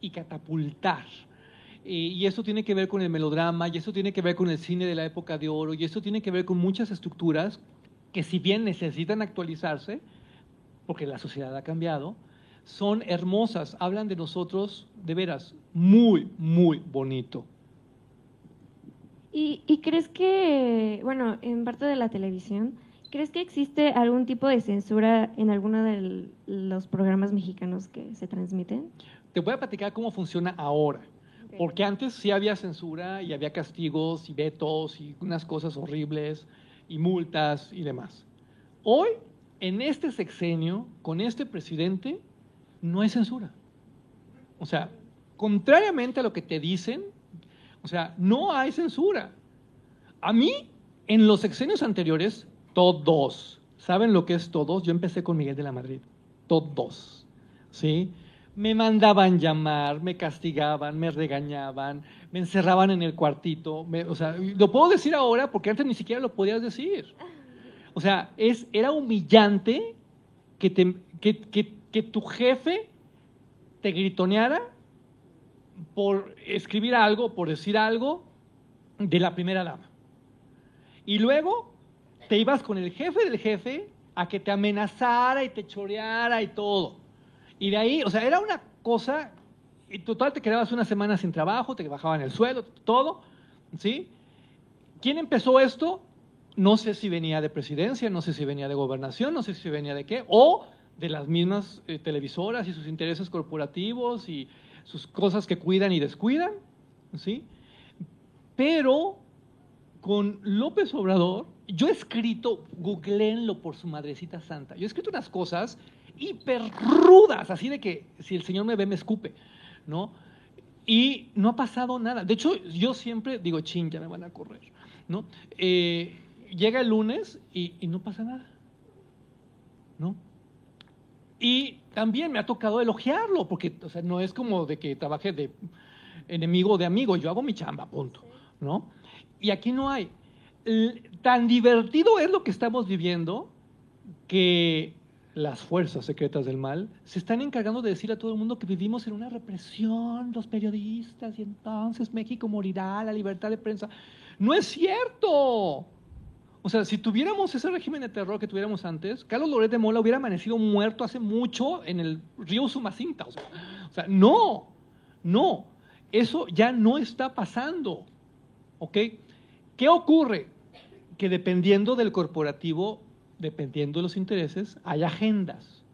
y catapultar. y eso tiene que ver con el melodrama, y eso tiene que ver con el cine de la época de oro, y eso tiene que ver con muchas estructuras que si bien necesitan actualizarse, porque la sociedad ha cambiado, son hermosas, hablan de nosotros de veras muy, muy bonito. ¿Y, y crees que, bueno, en parte de la televisión, ¿crees que existe algún tipo de censura en alguno de los programas mexicanos que se transmiten? Te voy a platicar cómo funciona ahora. Porque antes sí había censura y había castigos y vetos y unas cosas horribles y multas y demás. Hoy, en este sexenio, con este presidente, no hay censura. O sea, contrariamente a lo que te dicen, o sea, no hay censura. A mí, en los sexenios anteriores, todos, ¿saben lo que es todos? Yo empecé con Miguel de la Madrid, todos, ¿sí? Me mandaban llamar, me castigaban, me regañaban, me encerraban en el cuartito, o sea, lo puedo decir ahora porque antes ni siquiera lo podías decir. O sea, es, era humillante que, te, que, que tu jefe te gritoneara por escribir algo, por decir algo de la primera dama. Y luego te ibas con el jefe del jefe a que te amenazara y te choreara y todo. Y de ahí, o sea, era una cosa, y total te quedabas una semana sin trabajo, te bajaban el sueldo, todo, ¿sí? ¿Quién empezó esto? No sé si venía de presidencia, no sé si venía de gobernación, no sé si venía de qué, o de las mismas eh, televisoras y sus intereses corporativos y sus cosas que cuidan y descuidan, ¿sí? Pero con López Obrador, yo he escrito, googleenlo por su madrecita santa, yo he escrito unas cosas hiper rudas, así de que si el Señor me ve me escupe, ¿no? Y no ha pasado nada. De hecho, yo siempre digo, ching, ya me van a correr, ¿no? Eh, llega el lunes y, y no pasa nada, ¿no? Y también me ha tocado elogiarlo, porque o sea, no es como de que trabaje de enemigo de amigo, yo hago mi chamba, punto, ¿no? Y aquí no hay. Tan divertido es lo que estamos viviendo que las fuerzas secretas del mal se están encargando de decir a todo el mundo que vivimos en una represión, los periodistas, y entonces México morirá, la libertad de prensa. No es cierto. O sea, si tuviéramos ese régimen de terror que tuviéramos antes, Carlos Loret de Mola hubiera amanecido muerto hace mucho en el río Sumacinta. O sea, no, no, eso ya no está pasando. ¿Ok? ¿Qué ocurre? Que dependiendo del corporativo, dependiendo de los intereses, hay agendas.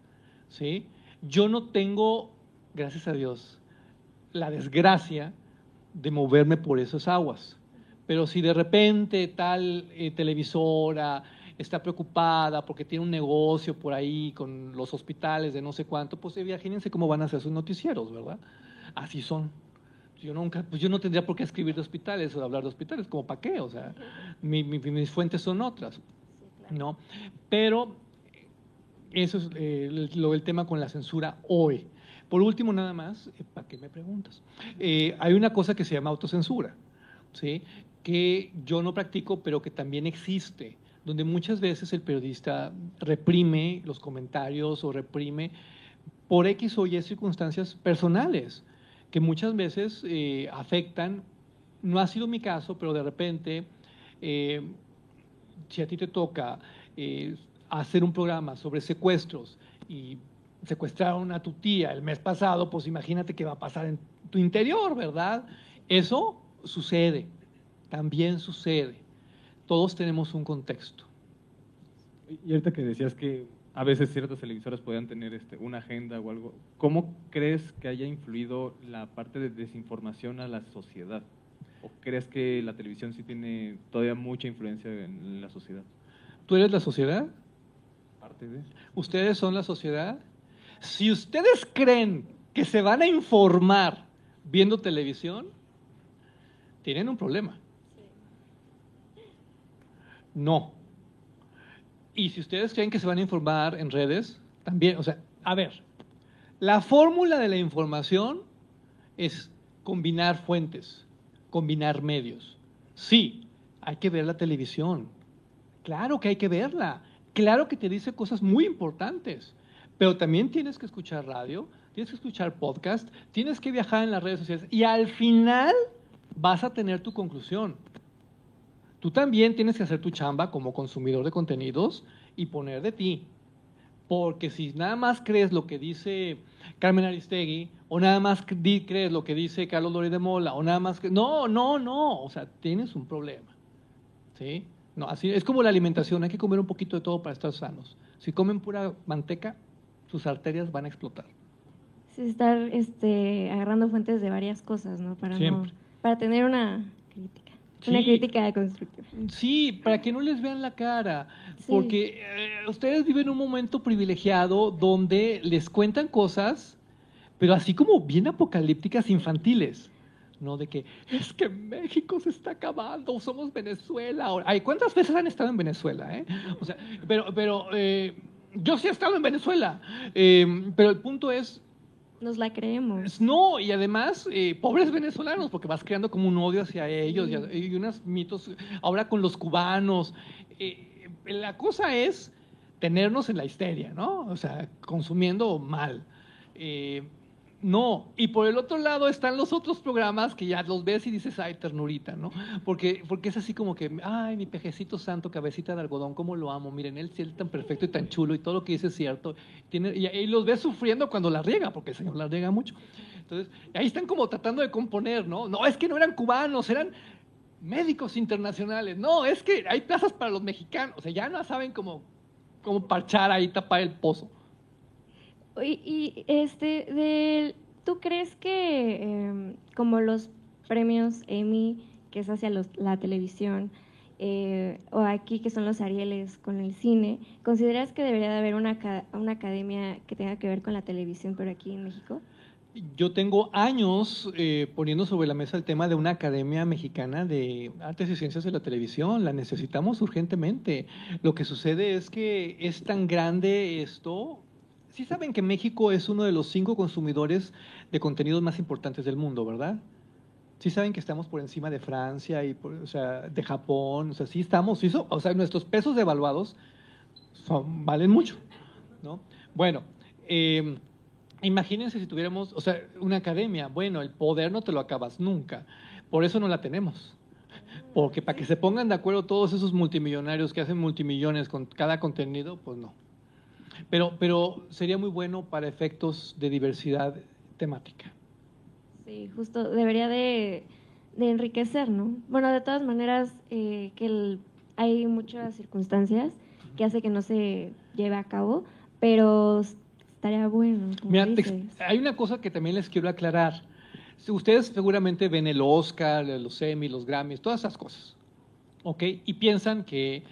¿Sí? Yo no tengo, gracias a Dios, la desgracia de moverme por esas aguas. Pero si de repente tal eh, televisora está preocupada porque tiene un negocio por ahí con los hospitales de no sé cuánto, pues imagínense cómo van a hacer sus noticieros, ¿verdad? Así son. Yo nunca, pues yo no tendría por qué escribir de hospitales o hablar de hospitales, como para qué, o sea, mis fuentes son otras, ¿no? Pero eso es eh, lo, el tema con la censura hoy. Por último, nada más, eh, ¿para qué me preguntas? hay una cosa que se llama autocensura, ¿sí? que yo no practico, pero que también existe, donde muchas veces el periodista reprime los comentarios o reprime por X o Y circunstancias personales, que muchas veces eh, afectan, no ha sido mi caso, pero de repente, eh, si a ti te toca eh, hacer un programa sobre secuestros y secuestraron a tu tía el mes pasado, pues imagínate qué va a pasar en tu interior, ¿verdad? Eso sucede también sucede. Todos tenemos un contexto. Y ahorita que decías que a veces ciertas televisoras podían tener este, una agenda o algo, ¿cómo crees que haya influido la parte de desinformación a la sociedad? ¿O crees que la televisión sí tiene todavía mucha influencia en la sociedad? ¿Tú eres la sociedad? Parte de. ¿Ustedes son la sociedad? Si ustedes creen que se van a informar viendo televisión, tienen un problema. No. Y si ustedes creen que se van a informar en redes, también, o sea, a ver, la fórmula de la información es combinar fuentes, combinar medios. Sí, hay que ver la televisión. Claro que hay que verla. Claro que te dice cosas muy importantes. Pero también tienes que escuchar radio, tienes que escuchar podcast, tienes que viajar en las redes sociales y al final vas a tener tu conclusión tú también tienes que hacer tu chamba como consumidor de contenidos y poner de ti. Porque si nada más crees lo que dice Carmen Aristegui, o nada más crees lo que dice Carlos Lori de Mola, o nada más que... No, no, no, o sea, tienes un problema. ¿Sí? No, así es como la alimentación, hay que comer un poquito de todo para estar sanos. Si comen pura manteca, sus arterias van a explotar. Sí, estar este, agarrando fuentes de varias cosas, ¿no? Para, para tener una crítica. Una Sí. crítica constructiva. Sí, para que no les vean la cara, Sí. porque eh, ustedes viven un momento privilegiado donde les cuentan cosas, pero así como bien apocalípticas infantiles, ¿no? De que es que México se está acabando, somos Venezuela ahora. Ay, ¿cuántas veces han estado en Venezuela, eh? O sea, pero, pero eh, yo sí he estado en Venezuela, eh, pero el punto es, Nos la creemos. no, y además, eh, pobres venezolanos, porque vas creando como un odio hacia ellos y unos mitos, ahora con los cubanos. Eh, la cosa es tenernos en la histeria, ¿no? O sea, consumiendo mal. Eh, no, y por el otro lado están los otros programas que ya los ves y dices, ay, ternurita, ¿no? Porque, porque es así como que, ay, mi pejecito santo, cabecita de algodón, cómo lo amo, miren, él es tan perfecto y tan chulo y todo lo que dice es cierto. Y, y los ves sufriendo cuando la riega, porque el señor la riega mucho. Entonces, ahí están como tratando de componer, ¿no? No, es que no eran cubanos, eran médicos internacionales. No, es que hay plazas para los mexicanos. O sea, ya no saben cómo, cómo parchar ahí, tapar el pozo. Y, y, este, del- ¿tú crees que em, como los premios Emmy, que es hacia los- la televisión, eh, o aquí que son los Arieles con el cine, ¿consideras que debería de haber una, una academia que tenga que ver con la televisión, pero aquí en México? Yo tengo años eh, poniendo sobre la mesa el tema de una Academia Mexicana de Artes y Ciencias de la Televisión. La necesitamos urgentemente. Lo que sucede es que es tan grande esto. Sí saben que México es uno de los cinco consumidores de contenidos más importantes del mundo, ¿verdad? Sí saben que estamos por encima de Francia y por- o sea, de Japón. O sea, sí estamos. o sea, nuestros pesos devaluados son, valen mucho, ¿no? Bueno, eh, imagínense si tuviéramos, o sea, una academia. Bueno, el poder no te lo acabas nunca. Por eso no la tenemos. Porque para que se pongan de acuerdo todos esos multimillonarios que hacen multimillones con cada contenido, pues no. Pero, pero sería muy bueno para efectos de diversidad temática. Sí, justo, debería de, de enriquecer, ¿no? Bueno, de todas maneras, eh, que el- hay muchas circunstancias que hace que no se lleve a cabo, pero estaría bueno. como Mira, te ex- dices. hay una cosa que también les quiero aclarar. Ustedes seguramente ven el Oscar, los Emmy, los Grammys, todas esas cosas. ¿Ok? Y piensan que,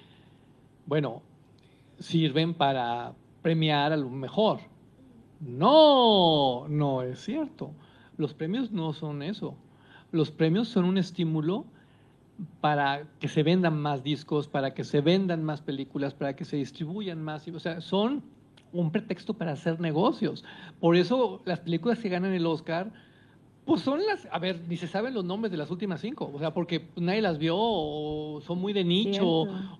bueno, sirven para premiar a lo mejor. No, no es cierto. Los premios no son eso. Los premios son un estímulo para que se vendan más discos, para que se vendan más películas, para que se distribuyan más. O sea, son un pretexto para hacer negocios. Por eso las películas que ganan el Oscar, pues son las, a ver, ni se saben los nombres de las últimas cinco, o sea, porque nadie las vio o son muy de nicho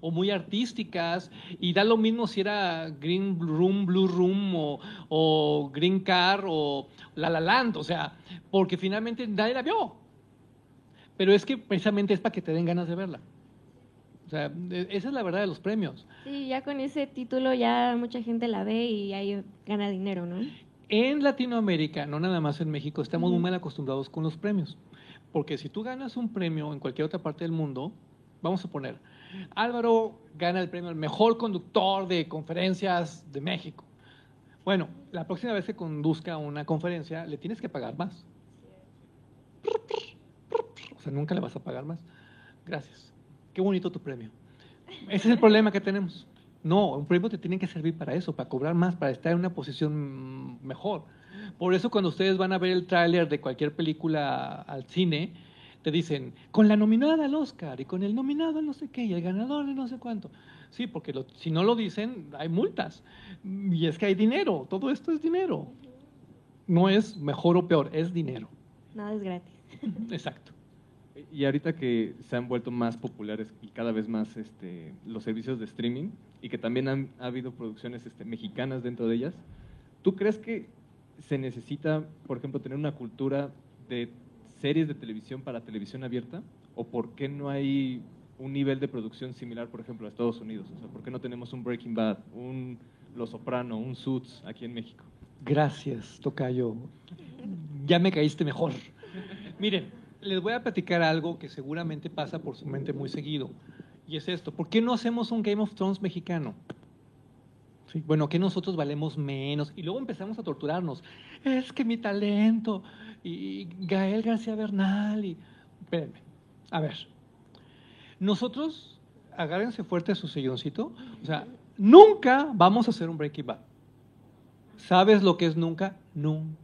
o muy artísticas y da lo mismo si era Green Room, Blue Room o, o Green Car o La La Land, o sea, porque finalmente nadie la vio. Pero es que precisamente es para que te den ganas de verla. O sea, e- esa es la verdad de los premios. Sí, ya con ese título ya mucha gente la ve y ahí gana dinero, ¿no? En Latinoamérica, no nada más en México, estamos muy mal acostumbrados con los premios. Porque si tú ganas un premio en cualquier otra parte del mundo, vamos a poner, Álvaro gana el premio al mejor conductor de conferencias de México. Bueno, la próxima vez que conduzca una conferencia, le tienes que pagar más. O sea, nunca le vas a pagar más. Gracias. Qué bonito tu premio. Ese es el problema que tenemos. No, un premio te tiene que servir para eso, para cobrar más, para estar en una posición mejor. Por eso cuando ustedes van a ver el tráiler de cualquier película al cine, te dicen, con la nominada al Oscar y con el nominado al no sé qué y el ganador de no sé cuánto. Sí, porque lo- si no lo dicen, hay multas. Y es que hay dinero, todo esto es dinero. No es mejor o peor, es dinero. Nada es gratis. Exacto. Y ahorita que se han vuelto más populares y cada vez más este, los servicios de streaming y que también han ha habido producciones este, mexicanas dentro de ellas, ¿tú crees que se necesita, por ejemplo, tener una cultura de series de televisión para televisión abierta? ¿O por qué no hay un nivel de producción similar, por ejemplo, a Estados Unidos? O sea, ¿por qué no tenemos un Breaking Bad, un Los Soprano, un Suits aquí en México? Gracias, Tocayo. Ya me caíste mejor. Miren, les voy a platicar algo que seguramente pasa por su mente muy seguido. Y es esto. ¿Por qué no hacemos un Game of Thrones mexicano? Sí, bueno, que nosotros valemos menos. Y luego empezamos a torturarnos. Es que mi talento. Y Gael García Bernal. Y... Espérenme. A ver. nosotros, agárrense fuerte a su silloncito, o sea, nunca vamos a hacer un Breaking Bad. ¿Sabes lo que es nunca? Nunca.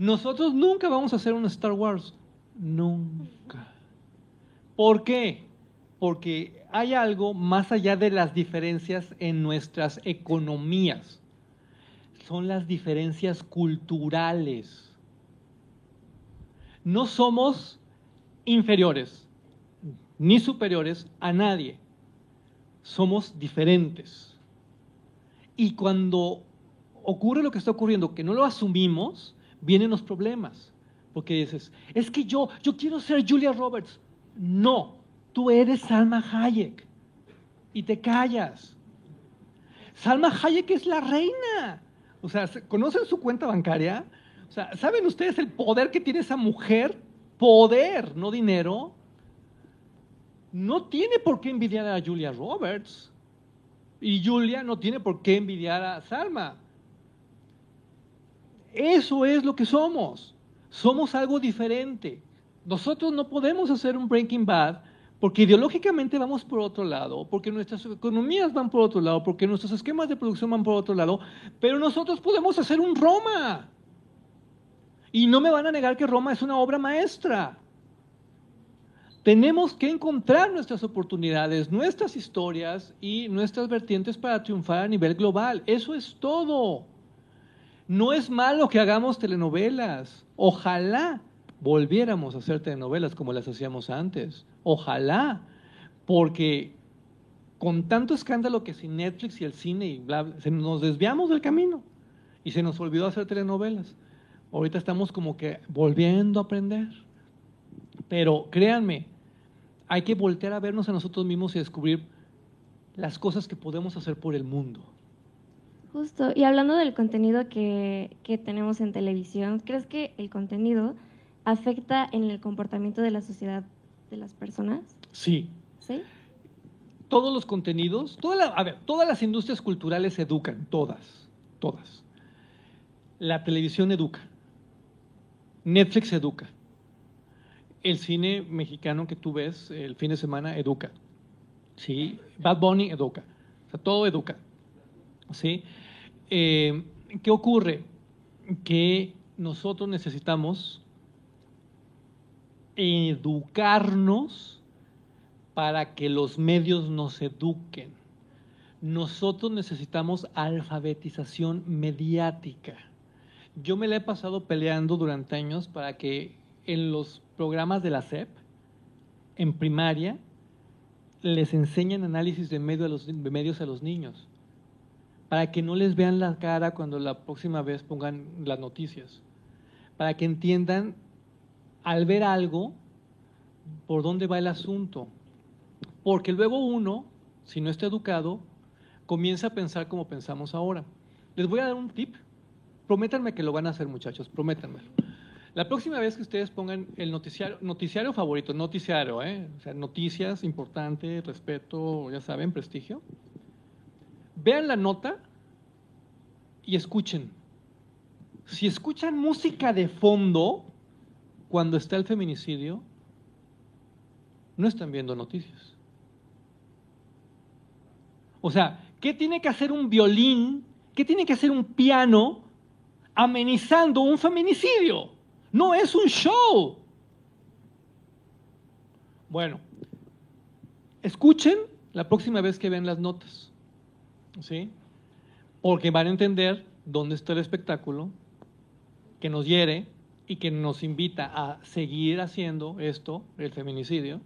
Nosotros nunca vamos a hacer un Star Wars. Nunca. ¿Por qué? Porque hay algo más allá de las diferencias en nuestras economías. Son las diferencias culturales. No somos inferiores ni superiores a nadie. Somos diferentes. Y cuando ocurre lo que está ocurriendo, que no lo asumimos, vienen los problemas. Porque dices, es que yo, yo quiero ser Julia Roberts. No, tú eres Salma Hayek. Y te callas. Salma Hayek es la reina. O sea, ¿conocen su cuenta bancaria? O sea, ¿saben ustedes el poder que tiene esa mujer? Poder, no dinero. No tiene por qué envidiar a Julia Roberts. Y Julia no tiene por qué envidiar a Salma. Eso es lo que somos. Somos algo diferente. Nosotros no podemos hacer un Breaking Bad porque ideológicamente vamos por otro lado, porque nuestras economías van por otro lado, porque nuestros esquemas de producción van por otro lado, pero nosotros podemos hacer un Roma. Y no me van a negar que Roma es una obra maestra. Tenemos que encontrar nuestras oportunidades, nuestras historias y nuestras vertientes para triunfar a nivel global. Eso es todo. No es malo que hagamos telenovelas. Ojalá volviéramos a hacer telenovelas como las hacíamos antes. Ojalá. Porque con tanto escándalo que sin Netflix y el cine y bla, bla, se nos desviamos del camino y se nos olvidó hacer telenovelas. Ahorita estamos como que volviendo a aprender. Pero créanme, hay que voltear a vernos a nosotros mismos y descubrir las cosas que podemos hacer por el mundo. Justo, y hablando del contenido que, que, tenemos en televisión, ¿crees que el contenido afecta en el comportamiento de la sociedad de las personas? Sí. ¿Sí? Todos los contenidos, toda la, a ver, todas las industrias culturales educan, todas, todas. La televisión educa, Netflix educa, el cine mexicano que tú ves el fin de semana educa, ¿sí? Bad Bunny educa, o sea, todo educa, ¿sí? Eh, ¿Qué ocurre? Que nosotros necesitamos educarnos para que los medios nos eduquen. Nosotros necesitamos alfabetización mediática. Yo me la he pasado peleando durante años para que en los programas de la SEP, en primaria, les enseñen análisis de, medios a los niños para que no les vean la cara cuando la próxima vez pongan las noticias, para que entiendan al ver algo por dónde va el asunto. Porque luego uno, si no está educado, comienza a pensar como pensamos ahora. Les voy a dar un tip. Prométanme que lo van a hacer, muchachos, prométanmelo. La próxima vez que ustedes pongan el noticiario, noticiario favorito, noticiario, ¿eh? o sea, noticias, importante, respeto, ya saben, prestigio, vean la nota y escuchen. Si escuchan música de fondo cuando está el feminicidio, no están viendo noticias. O sea, ¿qué tiene que hacer un violín? ¿Qué tiene que hacer un piano amenizando un feminicidio? No es un show. Bueno, escuchen la próxima vez que vean las notas. ¿Sí? Porque van a entender dónde está el espectáculo que nos hiere y que nos invita a seguir haciendo esto, el feminicidio,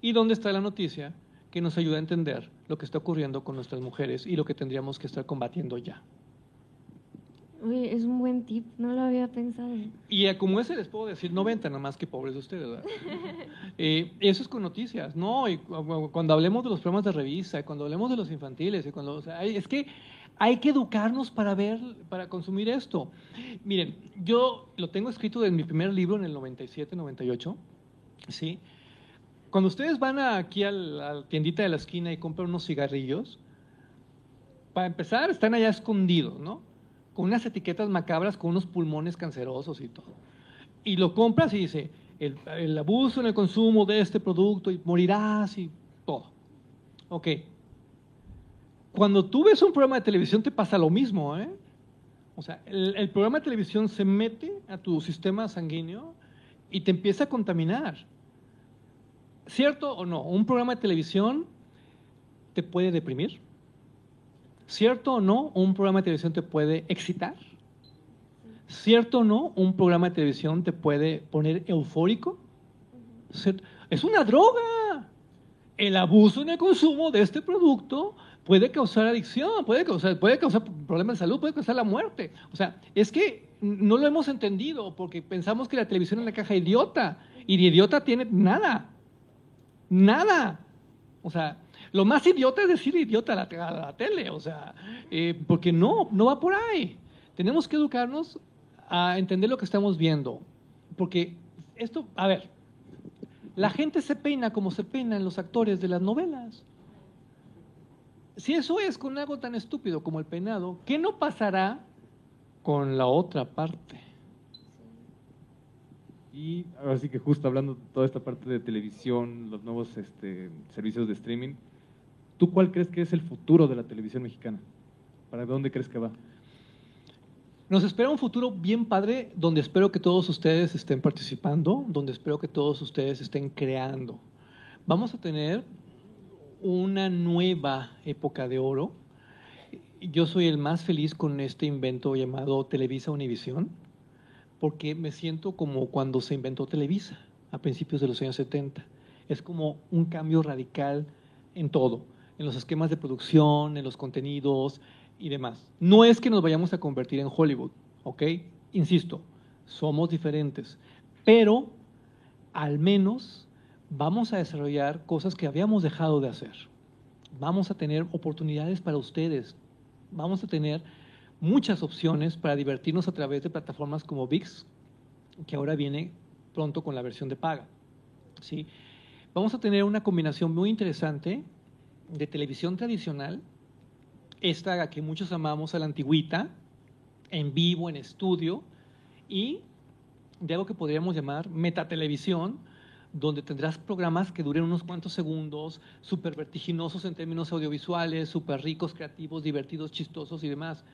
y dónde está la noticia que nos ayuda a entender lo que está ocurriendo con nuestras mujeres y lo que tendríamos que estar combatiendo ya. Es un buen tip, no lo había pensado. Y como ese les puedo decir 90, nada más que pobres de ustedes. ¿verdad? eh, eso es con noticias, ¿no? Y cuando hablemos de los programas de revista, cuando hablemos de los infantiles, y cuando, o sea, es que hay que educarnos para ver, para consumir esto. Miren, yo lo tengo escrito en mi primer libro en el 97, 98, ¿sí? Cuando ustedes van aquí a la tiendita de la esquina y compran unos cigarrillos, para empezar, están allá escondidos, ¿no? Con unas etiquetas macabras, con unos pulmones cancerosos y todo. Y lo compras y dice, el, abuso en el consumo de este producto y morirás y todo. Ok. Cuando tú ves un programa de televisión te pasa lo mismo, ¿eh? O sea, el programa de televisión se mete a tu sistema sanguíneo y te empieza a contaminar. ¿Cierto o no? Un programa de televisión te puede deprimir. ¿Cierto o no? Un programa de televisión te puede excitar. ¿Cierto o no? Un programa de televisión te puede poner eufórico. Es una droga. El abuso en el consumo de este producto puede causar adicción, puede causar, puede causar problemas de salud, puede causar la muerte. O sea, es que no lo hemos entendido porque pensamos que la televisión es una caja idiota y de idiota tiene nada. Nada. O sea, lo más idiota es decir idiota a la, tele, o sea, eh, porque no, no va por ahí. Tenemos que educarnos a entender lo que estamos viendo, porque esto, a ver, la gente se peina como se peinan los actores de las novelas. Si eso es con algo tan estúpido como el peinado, ¿qué no pasará con la otra parte? Y ahora sí que justo hablando de toda esta parte de televisión, los nuevos este, servicios de streaming, ¿tú cuál crees que es el futuro de la televisión mexicana? ¿Para dónde crees que va? Nos espera un futuro bien padre donde espero que todos ustedes estén participando, donde espero que todos ustedes estén creando. Vamos a tener una nueva época de oro. Yo soy el más feliz con este invento llamado Televisa Univisión, porque me siento como cuando se inventó Televisa a principios de los años 70. Es como un cambio radical en todo, en los esquemas de producción, en los contenidos y demás. No es que nos vayamos a convertir en Hollywood, ¿ok? Insisto, somos diferentes, pero al menos vamos a desarrollar cosas que habíamos dejado de hacer. Vamos a tener oportunidades para ustedes. Vamos a tener muchas opciones para divertirnos a través de plataformas como VIX, que ahora viene pronto con la versión de paga. ¿sí? Vamos a tener una combinación muy interesante de televisión tradicional, esta que muchos amamos a la antigüita, en vivo, en estudio, y de algo que podríamos llamar metatelevisión, donde tendrás programas que duren unos cuantos segundos, súper vertiginosos en términos audiovisuales, súper ricos, creativos, divertidos, chistosos y demás.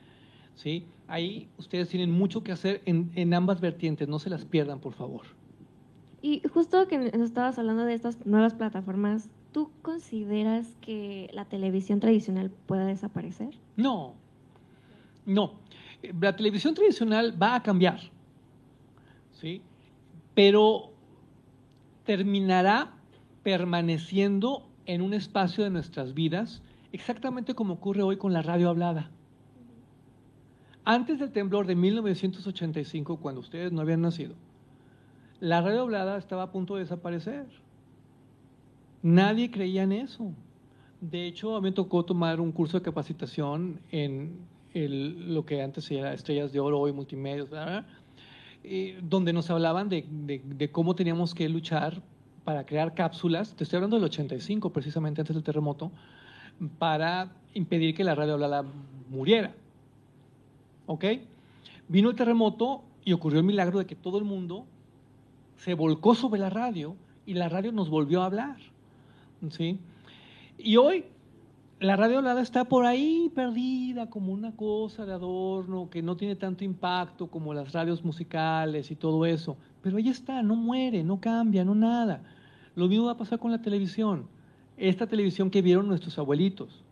¿Sí? Ahí ustedes tienen mucho que hacer en, en ambas vertientes, no se las pierdan, por favor. Y justo que nos estabas hablando de estas nuevas plataformas, ¿tú consideras que la televisión tradicional pueda desaparecer? No, no. La televisión tradicional va a cambiar, ¿sí? Pero terminará permaneciendo en un espacio de nuestras vidas, exactamente como ocurre hoy con la radio hablada. Antes del temblor de 1985, cuando ustedes no habían nacido, la radio hablada estaba a punto de desaparecer. Nadie creía en eso. De hecho, a mí me tocó tomar un curso de capacitación en lo que antes era Estrellas de Oro, hoy. Eh, donde nos hablaban de, de, de, cómo teníamos que luchar para crear cápsulas, te estoy hablando del 85, precisamente antes del terremoto, para impedir que la radio hablada muriera. ¿Ok? Vino el terremoto y ocurrió el milagro de que todo el mundo se volcó sobre la radio y la radio nos volvió a hablar. ¿Sí? Y hoy la radio hablada está por ahí perdida como una cosa de adorno que no tiene tanto impacto como las radios musicales y todo eso. Pero ahí está, no muere, no cambia, no nada. Lo mismo va a pasar con la televisión. Esta televisión que vieron nuestros abuelitos.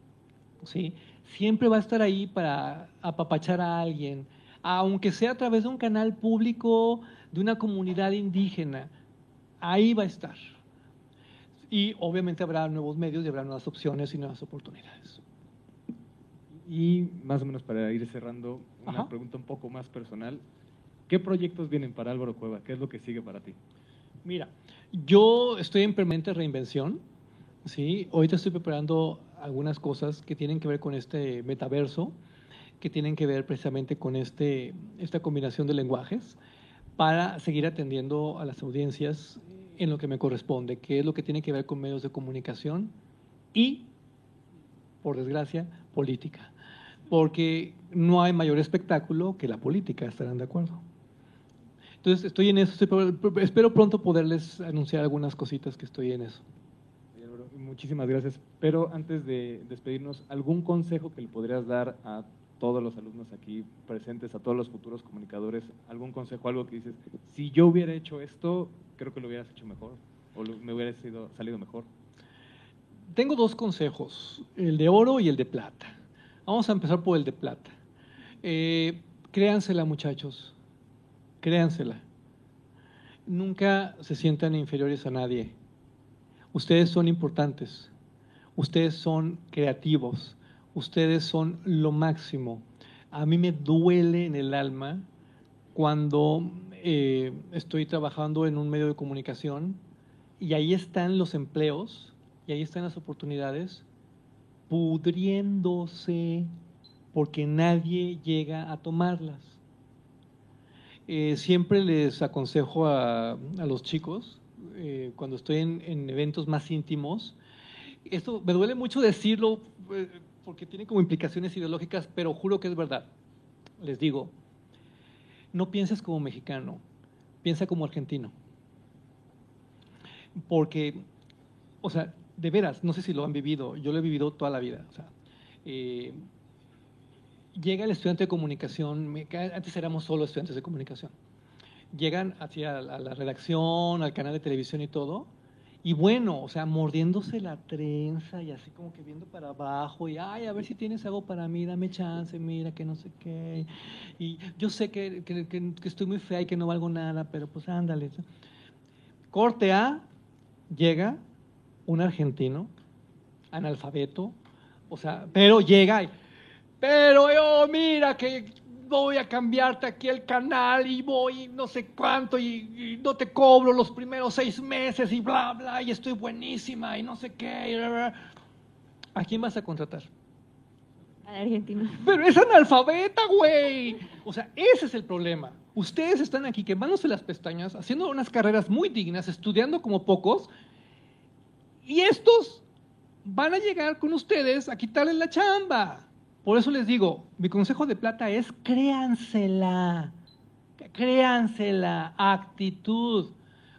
¿sí? Siempre va a estar ahí para apapachar a alguien, aunque sea a través de un canal público de una comunidad indígena. Ahí va a estar. Y obviamente habrá nuevos medios y habrá nuevas opciones y nuevas oportunidades. Y más o menos para ir cerrando, una Ajá. pregunta un poco más personal. ¿Qué proyectos vienen para Álvaro Cueva? ¿Qué es lo que sigue para ti? Mira, yo estoy en permanente reinvención. ¿sí? Ahorita estoy preparando algunas cosas que tienen que ver con este metaverso, que tienen que ver precisamente con este, esta combinación de lenguajes, para seguir atendiendo a las audiencias en lo que me corresponde, que es lo que tiene que ver con medios de comunicación y, por desgracia, política. Porque no hay mayor espectáculo que la política, estarán de acuerdo. Entonces estoy en eso, espero pronto poderles anunciar algunas cositas que estoy en eso. Muchísimas gracias. Pero antes de despedirnos, ¿algún consejo que le podrías dar a todos los alumnos aquí presentes, a todos los futuros comunicadores, algún consejo, algo que dices, si yo hubiera hecho esto, creo que lo hubieras hecho mejor o me hubiera sido, salido mejor? Tengo dos consejos, el de oro y el de plata. Vamos a empezar por el de plata. Eh, créansela, muchachos, créansela. Nunca se sientan inferiores a nadie. Ustedes son importantes, ustedes son creativos, ustedes son lo máximo. A mí me duele en el alma cuando eh, estoy trabajando en un medio de comunicación y ahí están los empleos y ahí están las oportunidades pudriéndose porque nadie llega a tomarlas. Eh, siempre les aconsejo a, los chicos, eh, cuando estoy en, en, eventos más íntimos, esto me duele mucho decirlo, porque tiene como implicaciones ideológicas, pero juro que es verdad. Les digo, no pienses como mexicano, piensa como argentino. Porque, o sea, de veras, no sé si lo han vivido, yo lo he vivido toda la vida. O sea, eh, llega el estudiante de comunicación, antes éramos solo estudiantes de comunicación, llegan hacia la redacción, al canal de televisión y todo, y bueno, o sea, mordiéndose la trenza y así como que viendo para abajo y, ay, a ver si tienes algo para mí, dame chance, mira, que no sé qué. Y yo sé que, que, estoy muy fea y que no valgo nada, pero pues ándale. Corte A, llega un argentino, analfabeto, o sea, pero llega y, pero yo, mira, que voy a cambiarte aquí el canal y voy no sé cuánto y, no te cobro los primeros seis meses y bla, bla, y estoy buenísima y no sé qué. ¿A quién vas a contratar? A Argentina. Pero es analfabeta, güey. O sea, ese es el problema. Ustedes están aquí quemándose las pestañas, haciendo unas carreras muy dignas, estudiando como pocos, y estos van a llegar con ustedes a quitarles la chamba. Por eso les digo, mi consejo de plata es créansela, créansela, actitud.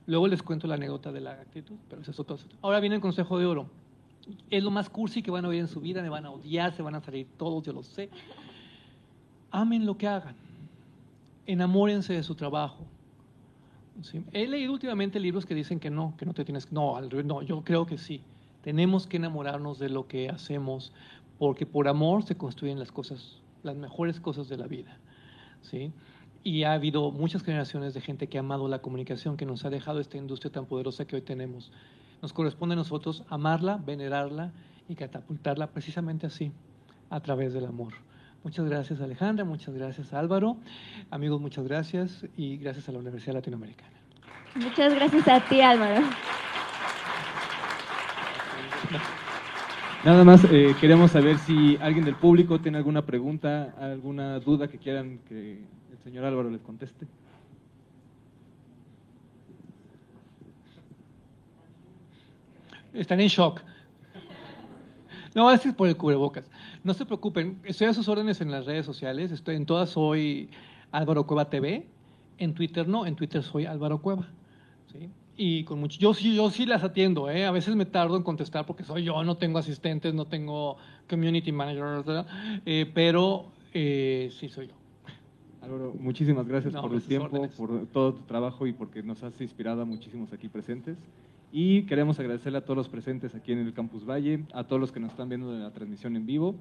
Luego les cuento la anécdota de la actitud, pero eso es otro. Ahora viene el consejo de oro. Es lo más cursi que van a oír en su vida, me van a odiar, se van a salir todos, yo lo sé. Amen lo que hagan, enamórense de su trabajo. He leído últimamente libros que dicen que no, que no te tienes que... No, no, yo creo que sí. Tenemos que enamorarnos de lo que hacemos, porque por amor se construyen las cosas, las mejores cosas de la vida. ¿sí? Y ha habido muchas generaciones de gente que ha amado la comunicación, que nos ha dejado esta industria tan poderosa que hoy tenemos. Nos corresponde a nosotros amarla, venerarla y catapultarla precisamente así, a través del amor. Muchas gracias Alejandra, muchas gracias Álvaro. Amigos, muchas gracias y gracias a la Universidad Latinoamericana. Muchas gracias a ti Álvaro. Nada más eh, queremos saber si alguien del público tiene alguna pregunta, alguna duda que quieran que el señor Álvaro les conteste. Están en shock. No, es por el cubrebocas. No se preocupen, estoy a sus órdenes en las redes sociales. Estoy en todas soy Álvaro Cueva TV. En Twitter no, en Twitter soy Álvaro Cueva. ¿sí? Y con mucho, yo sí, yo sí las atiendo, ¿eh? a veces me tardo en contestar porque soy yo, no tengo asistentes, no tengo community manager, eh, pero eh, sí soy yo. Álvaro, muchísimas gracias por el tiempo, por todo tu trabajo y porque nos has inspirado a muchísimos aquí presentes. Y queremos agradecerle a todos los presentes aquí en el Campus Valle, a todos los que nos están viendo en la transmisión en vivo.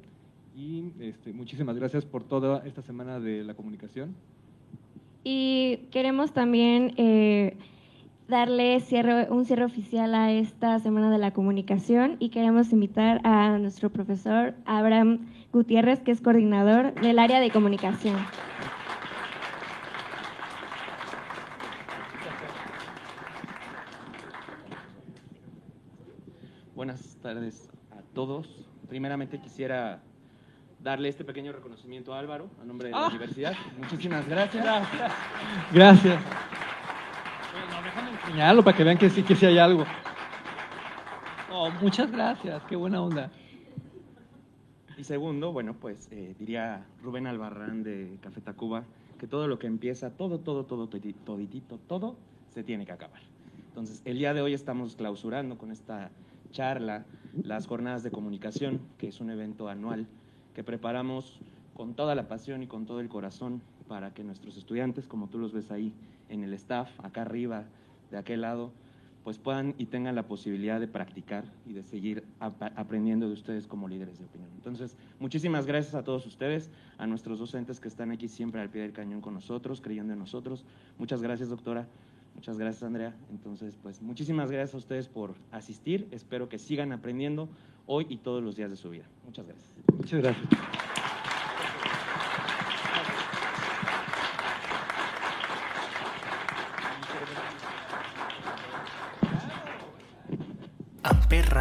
Y este, muchísimas gracias por toda esta semana de la comunicación. Y queremos también eh, darle cierre, un cierre oficial a esta Semana de la Comunicación y queremos invitar a nuestro profesor Abraham Gutiérrez, que es coordinador del área de comunicación. Buenas tardes a todos. Primeramente quisiera darle este pequeño reconocimiento a Álvaro, a nombre de la ah. universidad. Muchísimas gracias. Gracias. gracias enseñarlo para que vean que sí, que sí hay algo. Oh, muchas gracias, qué buena onda. Y segundo, bueno, pues eh, diría Rubén Albarrán de Café Tacuba, que todo lo que empieza, todo, todo, todo, toditito, todo, se tiene que acabar. Entonces, el día de hoy estamos clausurando con esta charla las jornadas de comunicación, que es un evento anual que preparamos con toda la pasión y con todo el corazón para que nuestros estudiantes, como tú los ves ahí en el staff, acá arriba, de aquel lado, pues puedan y tengan la posibilidad de practicar y de seguir aprendiendo de ustedes como líderes de opinión. Entonces, muchísimas gracias a todos ustedes, a nuestros docentes que están aquí siempre al pie del cañón con nosotros, creyendo en nosotros. Muchas gracias, doctora. Muchas gracias, Andrea. Entonces, pues muchísimas gracias a ustedes por asistir. Espero que sigan aprendiendo hoy y todos los días de su vida. Muchas gracias. Muchas gracias. Amper